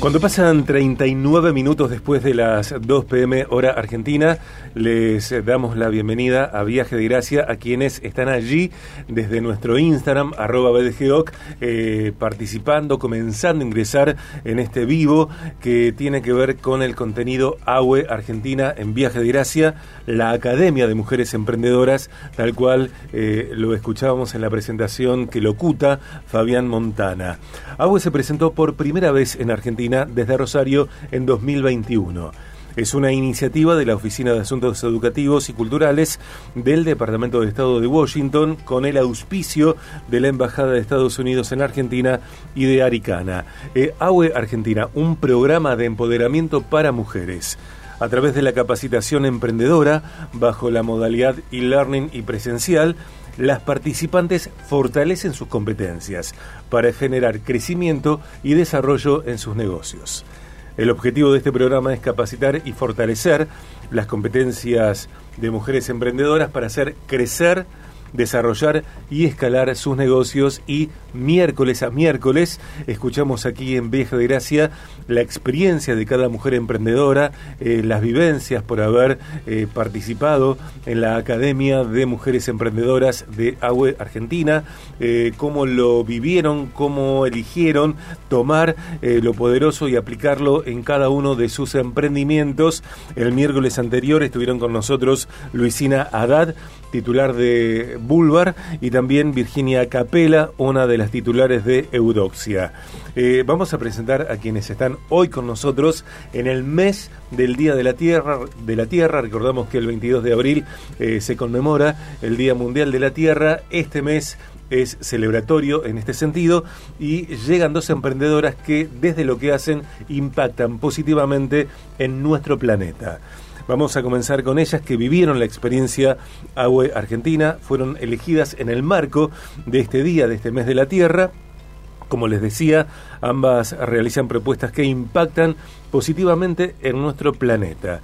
Cuando pasan 39 minutos después de las 2 pm hora argentina, les damos la bienvenida a Viaje de Gracia a quienes están allí desde nuestro Instagram, arroba BDGOC, eh, participando, comenzando a ingresar en este vivo que tiene que ver con el contenido AWE Argentina en Viaje de Gracia, la Academia de Mujeres Emprendedoras, tal cual eh, lo escuchábamos en la presentación que locuta Fabián Montana. AWE se presentó por primera vez en Argentina desde Rosario en 2021. Es una iniciativa de la Oficina de Asuntos Educativos y Culturales del Departamento de Estado de Washington con el auspicio de la Embajada de Estados Unidos en Argentina y de Aricana. Eh, AUE Argentina, un programa de empoderamiento para mujeres. A través de la capacitación emprendedora, bajo la modalidad e-learning y presencial, las participantes fortalecen sus competencias para generar crecimiento y desarrollo en sus negocios. El objetivo de este programa es capacitar y fortalecer las competencias de mujeres emprendedoras para hacer crecer desarrollar y escalar sus negocios y miércoles a miércoles escuchamos aquí en Vieja de Gracia la experiencia de cada mujer emprendedora, eh, las vivencias por haber eh, participado en la Academia de Mujeres Emprendedoras de AUE Argentina, eh, cómo lo vivieron, cómo eligieron tomar lo poderoso y aplicarlo en cada uno de sus emprendimientos. El miércoles anterior estuvieron con nosotros Luisina Haddad, titular de Bulvar, y también Virginia Capela, una de las titulares de Eudoxia. Eh, vamos a presentar a quienes están hoy con nosotros en el mes del Día de la Tierra. De la Tierra. Recordamos que el 22 de abril eh, se conmemora el Día Mundial de la Tierra. Este mes es celebratorio en este sentido y llegan dos emprendedoras que desde lo que hacen impactan positivamente en nuestro planeta. Vamos a comenzar con ellas que vivieron la experiencia AWE Argentina, fueron elegidas en el marco de este día, de este mes de la Tierra. Como les decía, ambas realizan propuestas que impactan positivamente en nuestro planeta.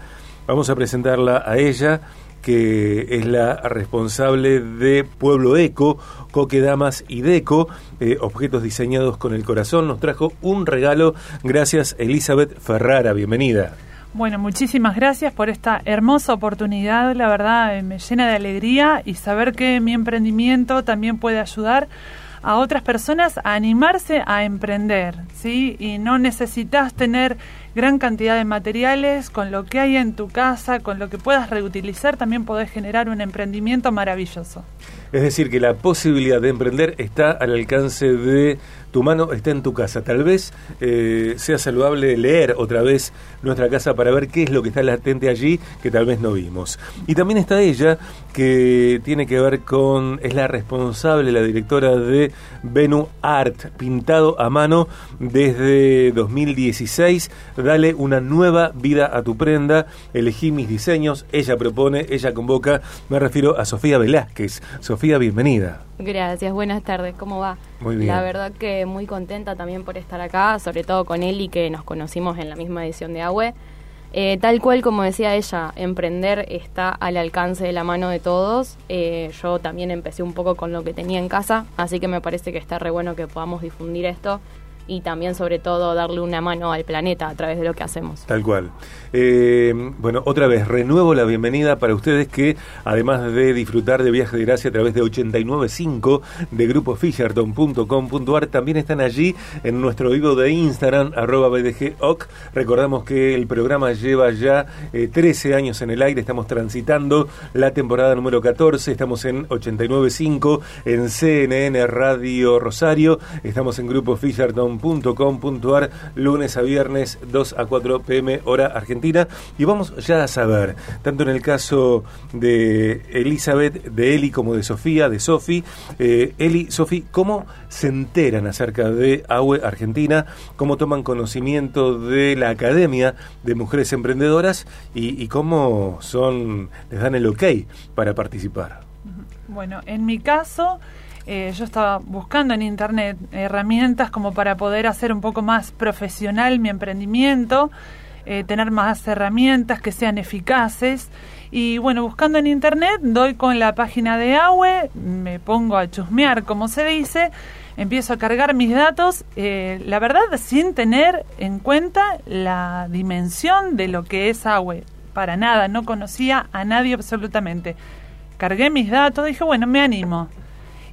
Vamos a presentarla a ella que es la responsable de Pueblo Eco, Coque Damas y Deco, eh, objetos diseñados con el corazón. Nos trajo un regalo. Gracias, Elizabeth Ferrara. Bienvenida. Bueno, muchísimas gracias por esta hermosa oportunidad. La verdad eh, me llena de alegría y saber que mi emprendimiento también puede ayudar a otras personas a animarse a emprender, ¿sí? Y no necesitas tener gran cantidad de materiales, con lo que hay en tu casa, con lo que puedas reutilizar, también podés generar un emprendimiento maravilloso. Es decir, que la posibilidad de emprender está al alcance de tu mano está en tu casa. Tal vez eh, sea saludable leer otra vez nuestra casa para ver qué es lo que está latente allí que tal vez no vimos. Y también está ella, que tiene que ver con, es la responsable, la directora de Venu Art, pintado a mano desde 2016. Dale una nueva vida a tu prenda, elegí mis diseños, ella propone, ella convoca, me refiero a Sofía Velázquez. Sofía, bienvenida. Gracias, buenas tardes, ¿cómo va? Muy bien. La verdad que muy contenta también por estar acá, sobre todo con Eli, que nos conocimos en la misma edición de AWE. Eh, tal cual como decía ella, emprender está al alcance de la mano de todos. Eh, yo también empecé un poco con lo que tenía en casa, así que me parece que está re bueno que podamos difundir esto y también sobre todo darle una mano al planeta a través de lo que hacemos. Tal cual. Eh, bueno, otra vez, renuevo la bienvenida para ustedes que además de disfrutar de Viaje de Gracia a través de 895 de grupofisherton.com.ar, también están allí en nuestro vivo de Instagram, arroba BDGOC. Recordamos que el programa lleva ya 13 eh, años en el aire, estamos transitando la temporada número 14, estamos en 895 en CNN Radio Rosario, estamos en Grupo Fisherton .com.ar lunes a viernes 2 a 4 pm hora argentina. Y vamos ya a saber tanto en el caso de Elizabeth de Eli como de Sofía de Sofi. Eh, Eli Sofi cómo se enteran acerca de AUE Argentina cómo toman conocimiento de la Academia de Mujeres Emprendedoras y cómo son les dan el ok para participar. Bueno en mi caso eh, yo estaba buscando en internet herramientas como para poder hacer un poco más profesional mi emprendimiento, eh, tener más herramientas que sean eficaces. Y bueno, buscando en internet, doy con la página de AWE, me pongo a chusmear, como se dice, empiezo a cargar mis datos, eh, la verdad sin tener en cuenta la dimensión de lo que es agua. Para nada, no conocía a nadie absolutamente. Cargué mis datos, dije, bueno, me animo.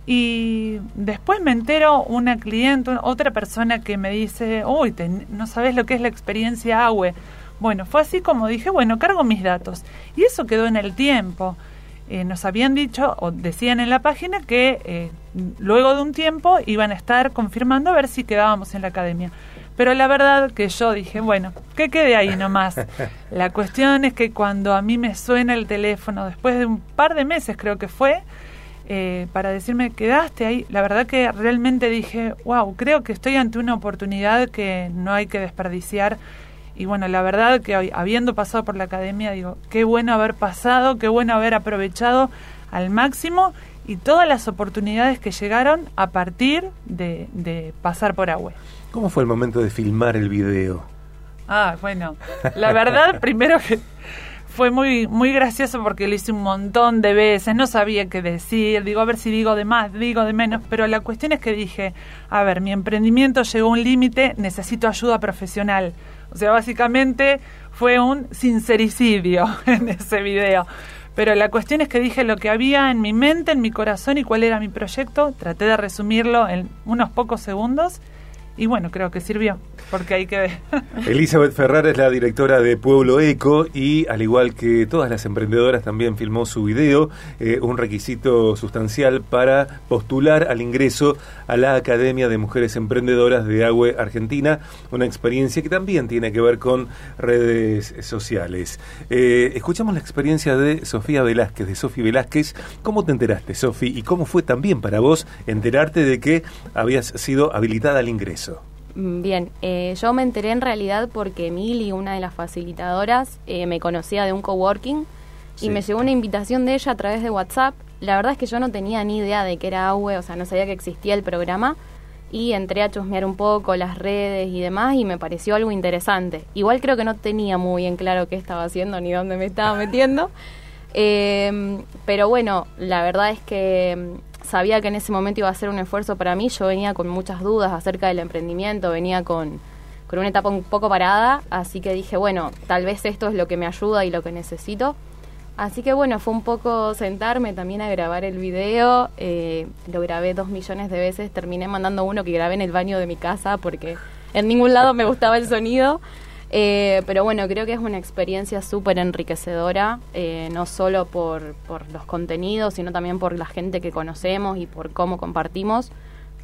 Y después me entero una cliente, otra persona que me dice, uy, no sabes lo que es la experiencia agua. Bueno, fue así como dije, bueno, cargo mis datos. Y eso quedó en el tiempo. Eh, nos habían dicho o decían en la página que eh, luego de un tiempo iban a estar confirmando a ver si quedábamos en la academia. Pero la verdad que yo dije, bueno, que quede ahí nomás. La cuestión es que cuando a mí me suena el teléfono, después de un par de meses creo que fue, eh, para decirme, quedaste ahí, la verdad que realmente dije, wow, creo que estoy ante una oportunidad que no hay que desperdiciar y bueno, la verdad que hoy, habiendo pasado por la academia, digo, qué bueno haber pasado, qué bueno haber aprovechado al máximo y todas las oportunidades que llegaron a partir de, pasar por agua. ¿Cómo fue el momento de filmar el video? Ah, bueno, la verdad, primero que fue muy muy gracioso porque lo hice un montón de veces, no sabía qué decir, digo, a ver si digo de más, digo de menos, pero la cuestión es que dije, a ver, mi emprendimiento llegó a un límite, necesito ayuda profesional. O sea, básicamente fue un sincericidio en ese video. Pero la cuestión es que dije lo que había en mi mente, en mi corazón y cuál era mi proyecto. Traté de resumirlo en unos pocos segundos y bueno, creo que sirvió, porque hay que ver. Elizabeth Ferrar es la directora de Pueblo Eco y al igual que todas las emprendedoras también filmó su video, eh, un requisito sustancial para postular al ingreso a la Academia de Mujeres Emprendedoras de Agüe Argentina, una experiencia que también tiene que ver con redes sociales. Eh, escuchamos la experiencia de Sofía Velázquez, de Sofía Velázquez. ¿Cómo te enteraste, Sofía? ¿Y cómo fue también para vos enterarte de que habías sido habilitada al ingreso? Mm, bien, eh, yo me enteré en realidad porque Mili, una de las facilitadoras, eh, me conocía de un coworking y me llegó una invitación de ella a través de WhatsApp. La verdad es que yo no tenía ni idea de qué era AUE, o sea, no sabía que existía el programa y entré a chusmear un poco las redes y demás y me pareció algo interesante. Igual creo que no tenía muy bien claro qué estaba haciendo ni dónde me estaba metiendo. Eh, pero bueno, la verdad es que sabía que en ese momento iba a ser un esfuerzo para mí. Yo venía con muchas dudas acerca del emprendimiento, venía con, con una etapa un poco parada, así que dije, bueno, tal vez esto es lo que me ayuda y lo que necesito. Así que bueno, fue un poco sentarme también a grabar el video. Eh, lo grabé dos millones de veces. Terminé mandando uno que grabé en el baño de mi casa porque en ningún lado me gustaba el sonido. Eh, pero bueno, creo que es una experiencia súper enriquecedora, eh, no solo por, por los contenidos, sino también por la gente que conocemos y por cómo compartimos.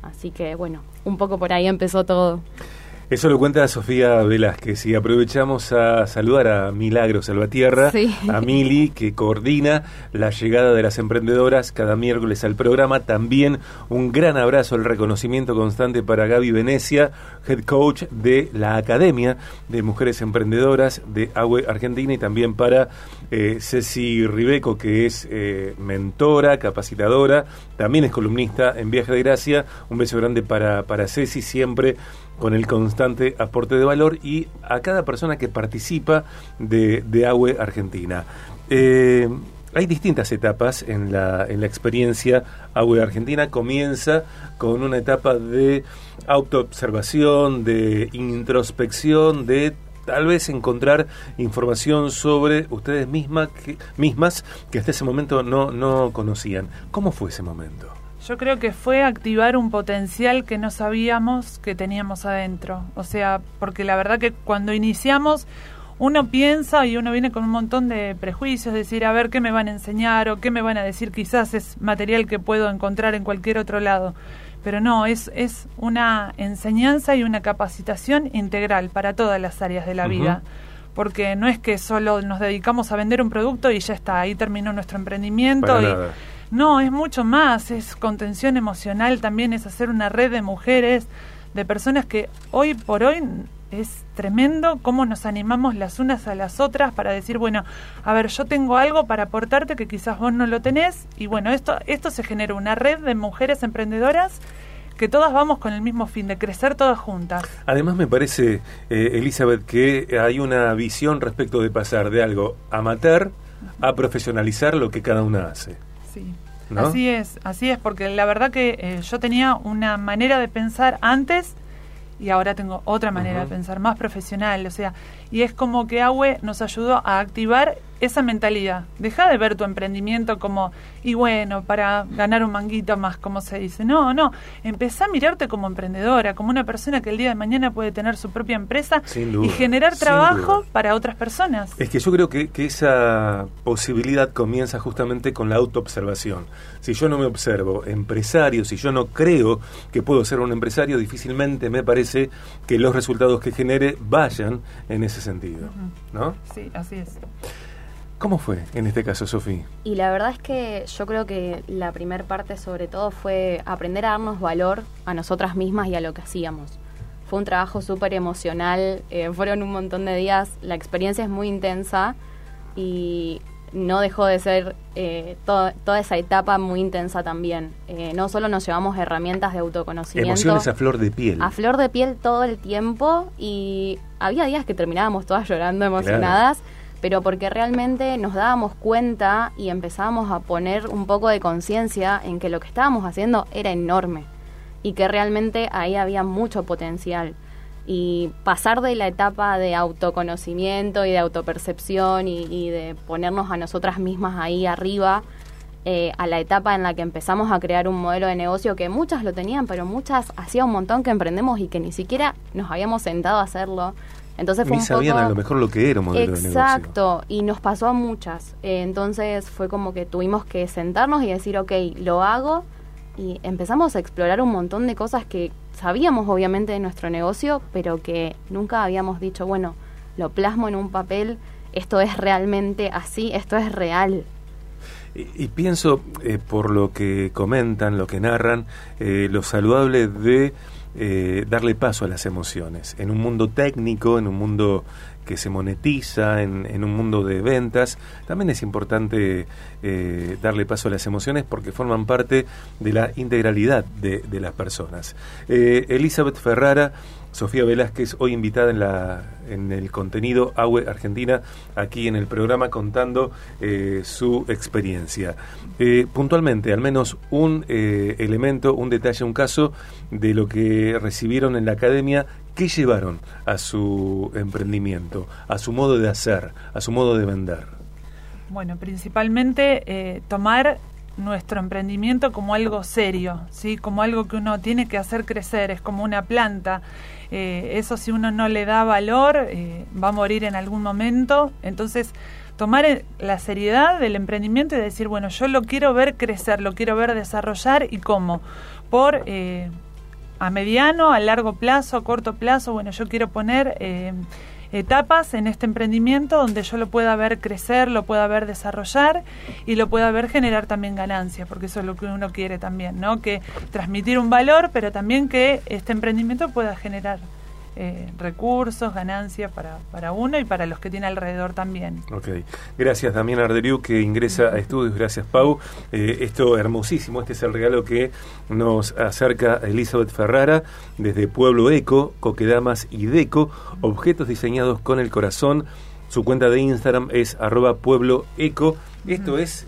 Así que bueno, un poco por ahí empezó todo. Eso lo cuenta Sofía Velázquez y aprovechamos a saludar a Milagro Salvatierra, a Mili, que coordina la llegada de las emprendedoras cada miércoles al programa. También un gran abrazo, el reconocimiento constante para Gaby Venecia, head coach de la Academia de Mujeres Emprendedoras de AWE Argentina y también para eh, Ceci Ribeco, que es eh, mentora, capacitadora, también es columnista en Viaje de Gracia. Un beso grande para, para Ceci, siempre con el constante aporte de valor y a cada persona que participa de, de AWE Argentina. Eh, hay distintas etapas en la, en la experiencia AWE Argentina. Comienza con una etapa de autoobservación, de introspección, de tal vez encontrar información sobre ustedes mismas que, mismas que hasta ese momento no, no conocían. ¿Cómo fue ese momento? Yo creo que fue activar un potencial que no sabíamos que teníamos adentro. O sea, porque la verdad que cuando iniciamos uno piensa y uno viene con un montón de prejuicios, decir, a ver qué me van a enseñar o qué me van a decir, quizás es material que puedo encontrar en cualquier otro lado. Pero no, es, es una enseñanza y una capacitación integral para todas las áreas de la vida. Porque no es que solo nos dedicamos a vender un producto y ya está, ahí terminó nuestro emprendimiento. y, no, es mucho más, es contención emocional, también es hacer una red de mujeres, de personas que hoy por hoy es tremendo cómo nos animamos las unas a las otras para decir, bueno, a ver, yo tengo algo para aportarte que quizás vos no lo tenés y bueno, esto esto se genera una red de mujeres emprendedoras que todas vamos con el mismo fin de crecer todas juntas. Además me parece, eh, Elizabeth, que hay una visión respecto de pasar de algo amateur a profesionalizar lo que cada una hace. ¿No? Así es, así es, porque la verdad que eh, yo tenía una manera de pensar antes y ahora tengo otra manera de pensar, más profesional, o sea, y es como que AWE nos ayudó a activar esa mentalidad. Deja de ver tu emprendimiento como, y bueno, para ganar un manguito más, como se dice. No, no, empezá a mirarte como emprendedora, como una persona que el día de mañana puede tener su propia empresa duda, y generar trabajo para otras personas. Es que yo creo que, que esa posibilidad comienza justamente con la autoobservación. Si yo no me observo empresario, si yo no creo que puedo ser un empresario, difícilmente me parece que los resultados que genere vayan en ese sentido. ¿No? Sí, así es. ¿Cómo fue en este caso, Sofía? Y la verdad es que yo creo que la primer parte sobre todo fue aprender a darnos valor a nosotras mismas y a lo que hacíamos. Fue un trabajo súper emocional, eh, fueron un montón de días, la experiencia es muy intensa y no dejó de ser eh, to- toda esa etapa muy intensa también. Eh, no solo nos llevamos herramientas de autoconocimiento Emociones a flor de piel. a flor de piel todo el tiempo y había días que terminábamos todas llorando emocionadas, pero porque realmente nos dábamos cuenta y empezábamos a poner un poco de conciencia en que lo que estábamos haciendo era enorme y que realmente ahí había mucho potencial. Y pasar de la etapa de autoconocimiento y de autopercepción y, y de ponernos a nosotras mismas ahí arriba eh, a la etapa en la que empezamos a crear un modelo de negocio que muchas lo tenían, pero muchas hacía un montón que emprendemos y que ni siquiera nos habíamos sentado a hacerlo. Entonces fue Ni un sabían poco... a lo mejor lo que era un modelo de negocio. Exacto, y nos pasó a muchas. Eh, entonces fue como que tuvimos que sentarnos y decir, ok, lo hago. Y empezamos a explorar un montón de cosas que sabíamos obviamente de nuestro negocio, pero que nunca habíamos dicho, bueno, lo plasmo en un papel, esto es realmente así, esto es real. Y, pienso, eh, por lo que comentan, lo que narran, eh, lo saludable de eh, darle paso a las emociones. En un mundo técnico, en un mundo que se monetiza, en, un mundo de ventas, también es importante eh, darle paso a las emociones porque forman parte de la integralidad de, de las personas. Eh, Elizabeth Ferrara, Sofía Velázquez, hoy invitada en, la, en el contenido AWE Argentina, aquí en el programa contando eh, su experiencia. Eh, puntualmente, al menos un eh, elemento, un detalle, un caso de lo que recibieron en la academia, ¿qué llevaron a su emprendimiento, a su modo de hacer, a su modo de vender? Bueno, principalmente eh, tomar nuestro emprendimiento como algo serio, ¿sí? como algo que uno tiene que hacer crecer, es como una planta. Eh, eso si uno no le da valor, eh, va a morir en algún momento. Entonces, tomar eh, la seriedad del emprendimiento y decir, bueno, yo lo quiero ver crecer, lo quiero ver desarrollar y cómo. Por eh, a mediano, a largo plazo, a corto plazo, bueno, yo quiero poner etapas en este emprendimiento donde yo lo pueda ver crecer, lo pueda ver desarrollar y lo pueda ver generar también ganancias, porque eso es lo que uno quiere también, ¿no? Que transmitir un valor, pero también que este emprendimiento pueda generar eh, recursos, ganancias para, para uno y para los que tiene alrededor también. Ok, gracias Damián Arderiu que ingresa a estudios, gracias Pau. Eh, esto hermosísimo, este es el regalo que nos acerca Elizabeth Ferrara desde Pueblo Eco, Coquedamas y Deco, objetos diseñados con el corazón. Su cuenta de Instagram es arroba Pueblo Eco. Esto es,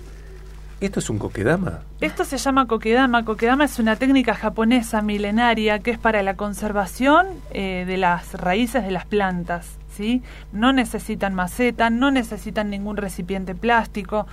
esto es un coquedama. Esto se llama kokedama. Kokedama es una técnica japonesa milenaria que es para la conservación eh, de las raíces de las plantas. ¿sí? No necesitan maceta, no necesitan ningún recipiente plástico.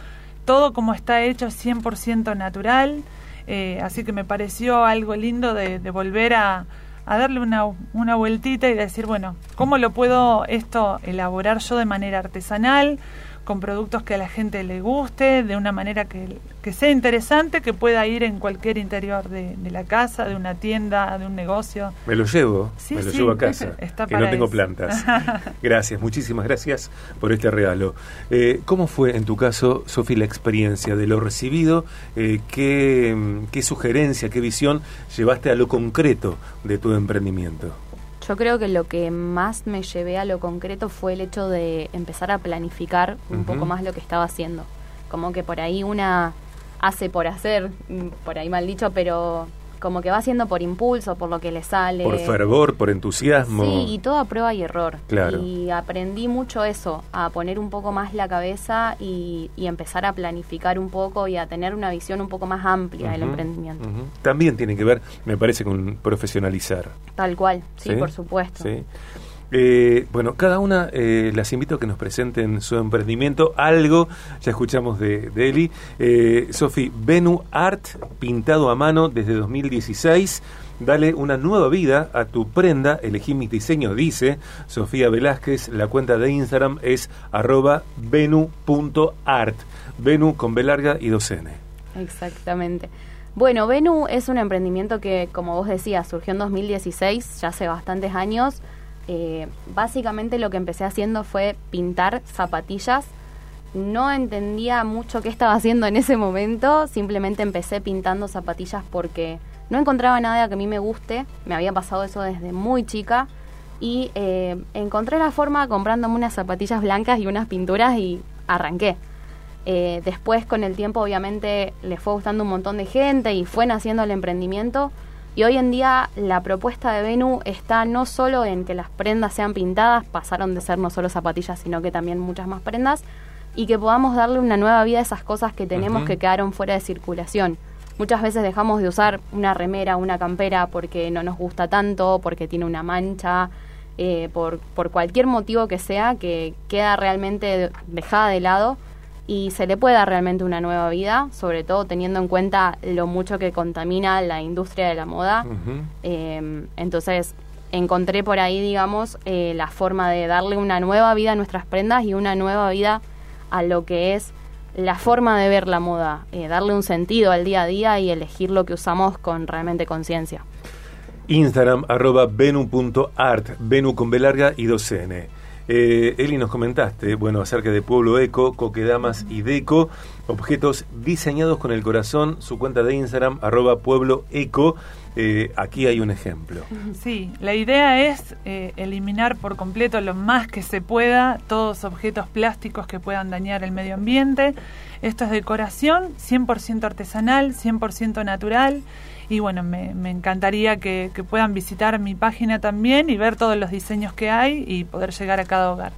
Todo como está hecho es 100% natural. eh, así que me pareció algo lindo de, de volver a, a darle una, una vueltita y decir, bueno, ¿cómo lo puedo esto elaborar yo de manera artesanal? Con productos que a la gente le guste, de una manera que, que sea interesante, que pueda ir en cualquier interior de, de, la casa, de una tienda, de un negocio. Me lo llevo, sí, me lo sí, llevo a casa, está que para no tengo plantas. Gracias, muchísimas gracias por este regalo. Eh, ¿Cómo fue en tu caso, Sofi, la experiencia de lo recibido? Eh, ¿qué, ¿Qué sugerencia, qué visión llevaste a lo concreto de tu emprendimiento? Yo creo que lo que más me llevé a lo concreto fue el hecho de empezar a planificar un poco más lo que estaba haciendo. Como que por ahí una hace por hacer, mm, por ahí mal dicho, pero como que va haciendo por impulso, por lo que le sale. Por fervor, por entusiasmo. Sí, y todo a prueba y error. Claro. Y aprendí mucho eso, a poner un poco más la cabeza y, y empezar a planificar un poco y a tener una visión un poco más amplia del emprendimiento. También tiene que ver, me parece, con profesionalizar. Tal cual, sí, por supuesto. Sí. Eh, bueno, cada una eh, las invito a que nos presenten su emprendimiento, algo, ya escuchamos de, de Eli. Eh, Sofi, Venu Art, pintado a mano desde 2016. Dale una nueva vida a tu prenda, elegí mi diseño, dice Sofía Velázquez. La cuenta de Instagram es arroba venu.art. Venu con B larga y dos N. Exactamente. Bueno, Venu es un emprendimiento que, como vos decías, surgió en 2016, ya hace bastantes años. Eh, básicamente lo que empecé haciendo fue pintar zapatillas. No entendía mucho qué estaba haciendo en ese momento, simplemente empecé pintando zapatillas porque no encontraba nada que a mí me guste, me había pasado eso desde muy chica y eh, encontré la forma comprándome unas zapatillas blancas y unas pinturas y arranqué. Eh, después, con el tiempo, obviamente, le fue gustando un montón de gente y fue naciendo el emprendimiento. Y hoy en día la propuesta de Venu está no solo en que las prendas sean pintadas, pasaron de ser no solo zapatillas, sino que también muchas más prendas, y que podamos darle una nueva vida a esas cosas que tenemos que quedaron fuera de circulación. Muchas veces dejamos de usar una remera, una campera porque no nos gusta tanto, porque tiene una mancha, eh, por, por cualquier motivo que sea, que queda realmente dejada de lado y se le puede dar realmente una nueva vida, sobre todo teniendo en cuenta lo mucho que contamina la industria de la moda. Eh, entonces encontré por ahí, digamos, eh, la forma de darle una nueva vida a nuestras prendas y una nueva vida a lo que es la forma de ver la moda, eh, darle un sentido al día a día y elegir lo que usamos con realmente conciencia. Instagram arroba venu.art, venu con B larga y 2N. Eh, Eli, nos comentaste, bueno, acerca de Pueblo Eco, Coquedamas y Deco, objetos diseñados con el corazón, su cuenta de Instagram, arroba Pueblo Eco. Eh, aquí hay un ejemplo. Sí, la idea es eh, eliminar por completo lo más que se pueda todos objetos plásticos que puedan dañar el medio ambiente. Esto es decoración 100% artesanal, 100% natural. Y bueno, me, me encantaría que, que puedan visitar mi página también y ver todos los diseños que hay y poder llegar a cada hogar.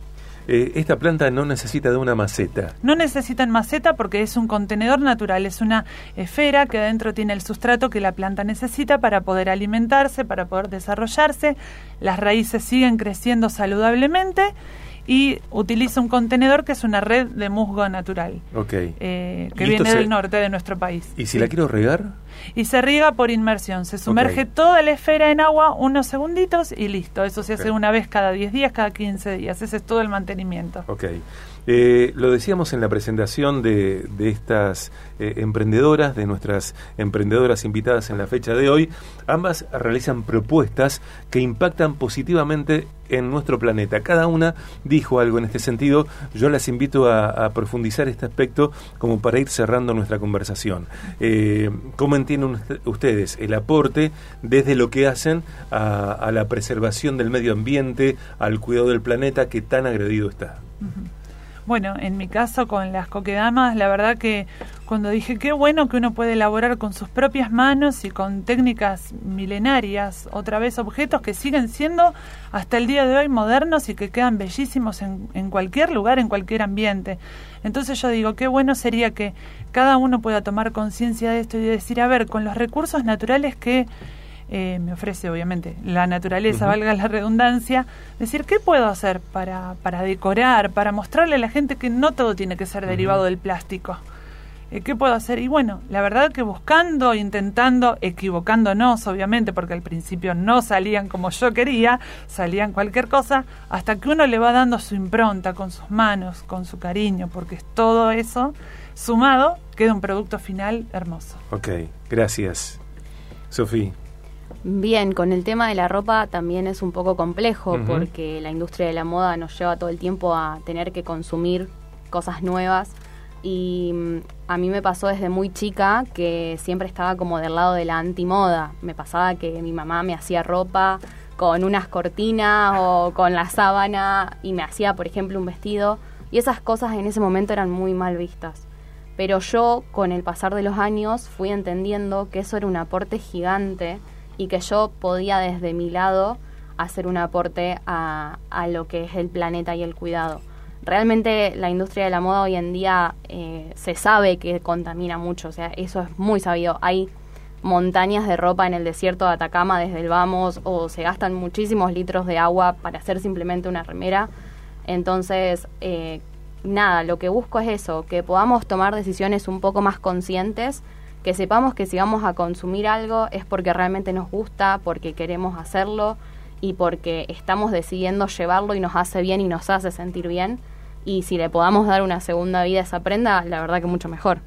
Eh, esta planta no necesita de una maceta. No necesitan maceta porque es un contenedor natural, es una esfera que adentro tiene el sustrato que la planta necesita para poder alimentarse, para poder desarrollarse. Las raíces siguen creciendo saludablemente y utiliza un contenedor que es una red de musgo natural. Ok. eh, que ¿Y esto viene se- del norte de nuestro país. ¿Y si Sí. la quiero regar? Y se riega por inmersión. Se sumerge toda la esfera en agua unos segunditos y listo. Eso se hace una vez cada 10 días, cada 15 días. Ese es todo el mantenimiento. Ok. Eh, lo decíamos en la presentación de, estas eh, emprendedoras, de nuestras emprendedoras invitadas en la fecha de hoy. Ambas realizan propuestas que impactan positivamente en nuestro planeta. Cada una dijo algo en este sentido. Yo las invito a, a profundizar este aspecto como para ir cerrando nuestra conversación. Eh, ¿Cómo entienden ust- ustedes el aporte desde lo que hacen a la preservación del medio ambiente, al cuidado del planeta que tan agredido está? Bueno, en mi caso con las coquedamas, la verdad que cuando dije qué bueno que uno puede elaborar con sus propias manos y con técnicas milenarias, otra vez objetos que siguen siendo hasta el día de hoy modernos y que quedan bellísimos en, en cualquier lugar, en cualquier ambiente. Entonces yo digo, qué bueno sería que cada uno pueda tomar conciencia de esto y decir, a ver, con los recursos naturales que eh, me ofrece obviamente la naturaleza, valga la redundancia, decir qué puedo hacer para, para decorar, para mostrarle a la gente que no todo tiene que ser derivado del plástico. Eh, ¿Qué puedo hacer? Y bueno, la verdad que buscando, intentando, equivocándonos obviamente, porque al principio no salían como yo quería, salían cualquier cosa, hasta que uno le va dando su impronta con sus manos, con su cariño, porque es todo eso sumado, queda un producto final hermoso. Ok, gracias. Sofía. Bien, con el tema de la ropa también es un poco complejo porque la industria de la moda nos lleva todo el tiempo a tener que consumir cosas nuevas y mm, a mí me pasó desde muy chica que siempre estaba como del lado de la antimoda. Me pasaba que mi mamá me hacía ropa con unas cortinas o con la sábana y me hacía, por ejemplo, un vestido y esas cosas en ese momento eran muy mal vistas. Pero yo, con el pasar de los años, fui entendiendo que eso era un aporte gigante y que yo podía desde mi lado hacer un aporte a, a lo que es el planeta y el cuidado. Realmente la industria de la moda hoy en día eh, se sabe que contamina mucho, o sea, eso es muy sabido. Hay montañas de ropa en el desierto de Atacama desde el Vamos o se gastan muchísimos litros de agua para hacer simplemente una remera. Entonces, eh, nada, lo que busco es eso, que podamos tomar decisiones un poco más conscientes, que sepamos que si vamos a consumir algo es porque realmente nos gusta, porque queremos hacerlo y porque estamos decidiendo llevarlo y nos hace bien y nos hace sentir bien. Y si le podamos dar una segunda vida a esa prenda, la verdad que mucho mejor.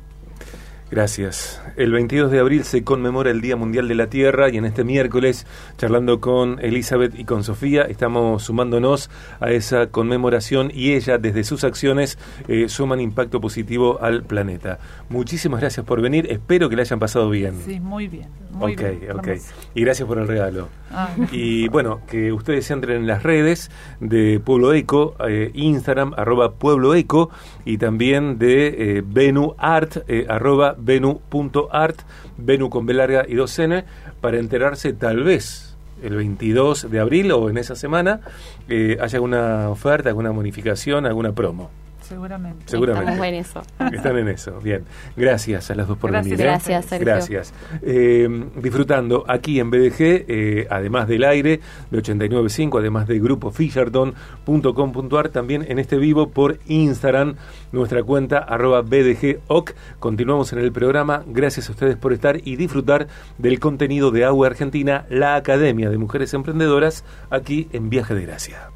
Gracias. El 22 de abril se conmemora el Día Mundial de la Tierra y en este miércoles, charlando con Elizabeth y con Sofía, estamos sumándonos a esa conmemoración y ella, desde sus acciones, eh, suman impacto positivo al planeta. Muchísimas gracias por venir. Espero que le hayan pasado bien. Sí, muy bien. Muy ok, bien, ok. hermoso. Y gracias por el regalo. Ah. Y bueno, que ustedes entren en las redes de Pueblo Eco, eh, Instagram, arroba Pueblo Eco, y también de eh, Venu Art, eh, arroba Venu.art, Venu con B larga y dos N, para enterarse tal vez el 22 de abril o en esa semana eh, haya alguna oferta, alguna bonificación, alguna promo. Seguramente. Seguramente. Estamos en eso. Están en eso. Bien. Gracias a las dos por Gracias. venir. ¿eh? Gracias, Sergio. Gracias. Eh, disfrutando aquí en BDG, eh, además del aire de 89.5, además de grupo Fisherton.com.ar, también en este vivo por Instagram, nuestra cuenta arroba BDGOC. Continuamos en el programa. Gracias a ustedes por estar y disfrutar del contenido de Agua Argentina, la Academia de Mujeres Emprendedoras, aquí en Viaje de Gracia.